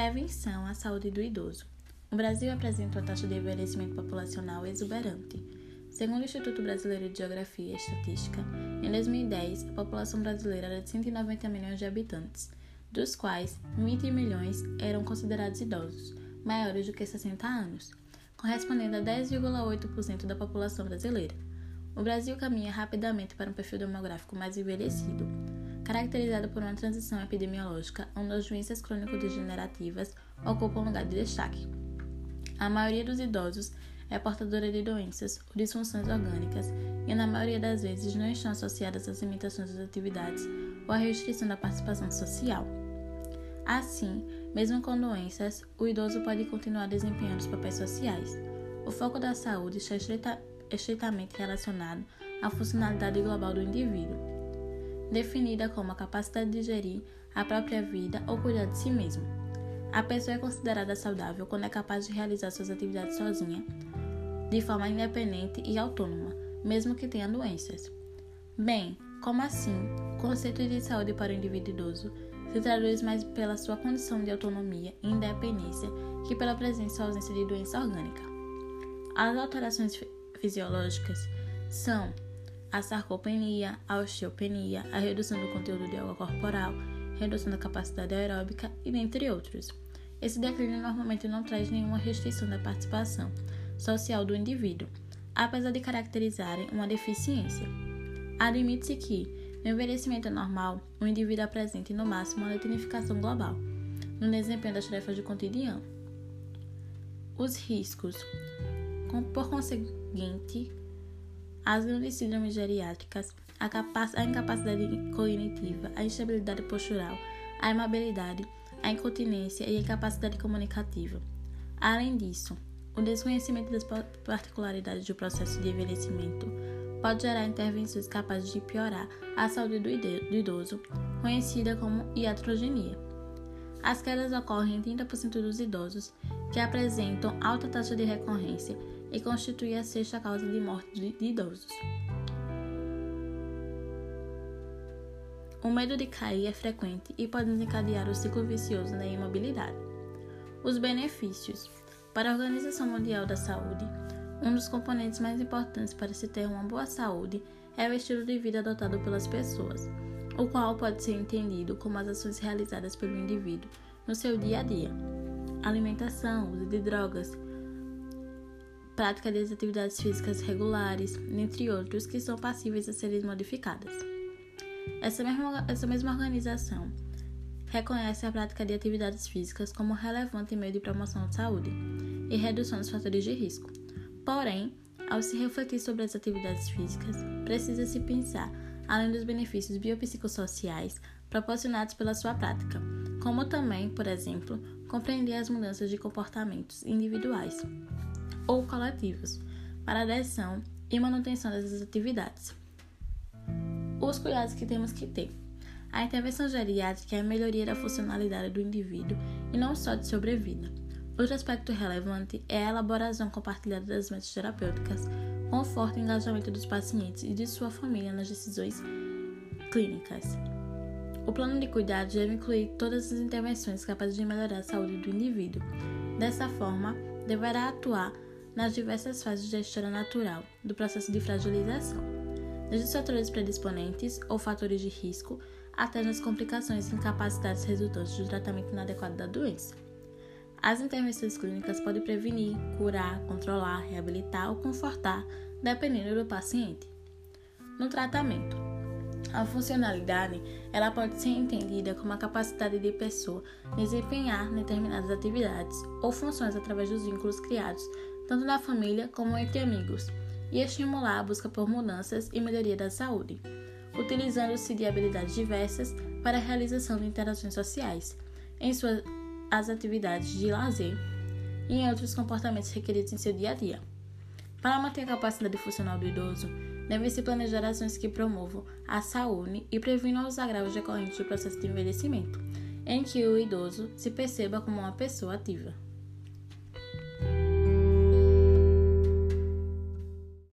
Prevenção à saúde do idoso. O Brasil apresenta uma taxa de envelhecimento populacional exuberante. Segundo o Instituto Brasileiro de Geografia e Estatística, em 2010, a população brasileira era de 190 milhões de habitantes, dos quais 20 milhões eram considerados idosos, maiores do que 60 anos, correspondendo a 10,8% da população brasileira. O Brasil caminha rapidamente para um perfil demográfico mais envelhecido, caracterizado por uma transição epidemiológica onde as doenças crônico-degenerativas ocupam lugar de destaque. A maioria dos idosos é portadora de doenças ou disfunções orgânicas e, na maioria das vezes, não estão associadas às limitações das atividades ou à restrição da participação social. Assim, mesmo com doenças, o idoso pode continuar desempenhando os papéis sociais. O foco da saúde está estreita, estreitamente relacionado à funcionalidade global do indivíduo, definida como a capacidade de gerir a própria vida ou cuidar de si mesmo. A pessoa é considerada saudável quando é capaz de realizar suas atividades sozinha, de forma independente e autônoma, mesmo que tenha doenças. Bem, como assim? O conceito de saúde para o indivíduo idoso se traduz mais pela sua condição de autonomia e independência que pela presença ou ausência de doença orgânica. As alterações fisiológicas são a sarcopenia, a osteopenia, a redução do conteúdo de água corporal, redução da capacidade aeróbica e dentre outros. Esse declínio normalmente não traz nenhuma restrição da participação social do indivíduo, apesar de caracterizarem uma deficiência. Admite-se que, no envelhecimento normal, o indivíduo apresente no máximo uma letinificação global no desempenho das tarefas do cotidiano. Os riscos, por conseguinte, as grandes síndromes geriátricas, a, a incapacidade cognitiva, a instabilidade postural, a imobilidade, a incontinência e a incapacidade comunicativa. Além disso, o desconhecimento das particularidades do processo de envelhecimento pode gerar intervenções capazes de piorar a saúde do idoso, conhecida como iatrogenia. As quedas ocorrem em 30% dos idosos que apresentam alta taxa de recorrência e constitui a sexta causa de morte de idosos. O medo de cair é frequente e pode desencadear o ciclo vicioso da imobilidade. Os benefícios. Para a Organização Mundial da Saúde, um dos componentes mais importantes para se ter uma boa saúde é o estilo de vida adotado pelas pessoas, o qual pode ser entendido como as ações realizadas pelo indivíduo no seu dia a dia. Alimentação, uso de drogas, prática das atividades físicas regulares, entre outros, que são passíveis a serem modificadas. Essa mesma, essa mesma organização reconhece a prática de atividades físicas como relevante meio de promoção de saúde e redução dos fatores de risco. Porém, ao se refletir sobre as atividades físicas, precisa-se pensar além dos benefícios biopsicossociais proporcionados pela sua prática, como também, por exemplo, compreender as mudanças de comportamentos individuais ou coletivos para adesão e manutenção dessas atividades. Os cuidados que temos que ter. A intervenção geriátrica é a melhoria da funcionalidade do indivíduo e não só de sobrevida. Outro aspecto relevante é a elaboração compartilhada das metas terapêuticas, com forte engajamento dos pacientes e de sua família nas decisões clínicas. O plano de cuidados deve incluir todas as intervenções capazes de melhorar a saúde do indivíduo. Dessa forma, deverá atuar nas diversas fases da história natural do processo de fragilização, desde os fatores predisponentes ou fatores de risco até nas complicações e incapacidades resultantes do tratamento inadequado da doença. As intervenções clínicas podem prevenir, curar, controlar, reabilitar ou confortar, dependendo do paciente. No tratamento, a funcionalidade ela pode ser entendida como a capacidade de pessoa desempenhar determinadas atividades ou funções através dos vínculos criados tanto na família como entre amigos, e estimular a busca por mudanças e melhoria da saúde, utilizando-se de habilidades diversas para a realização de interações sociais, em suas as atividades de lazer e em outros comportamentos requeridos em seu dia a dia. Para manter a capacidade funcional do idoso, deve-se planejar ações que promovam a saúde e previnam os agravos decorrentes do processo de envelhecimento, em que o idoso se perceba como uma pessoa ativa.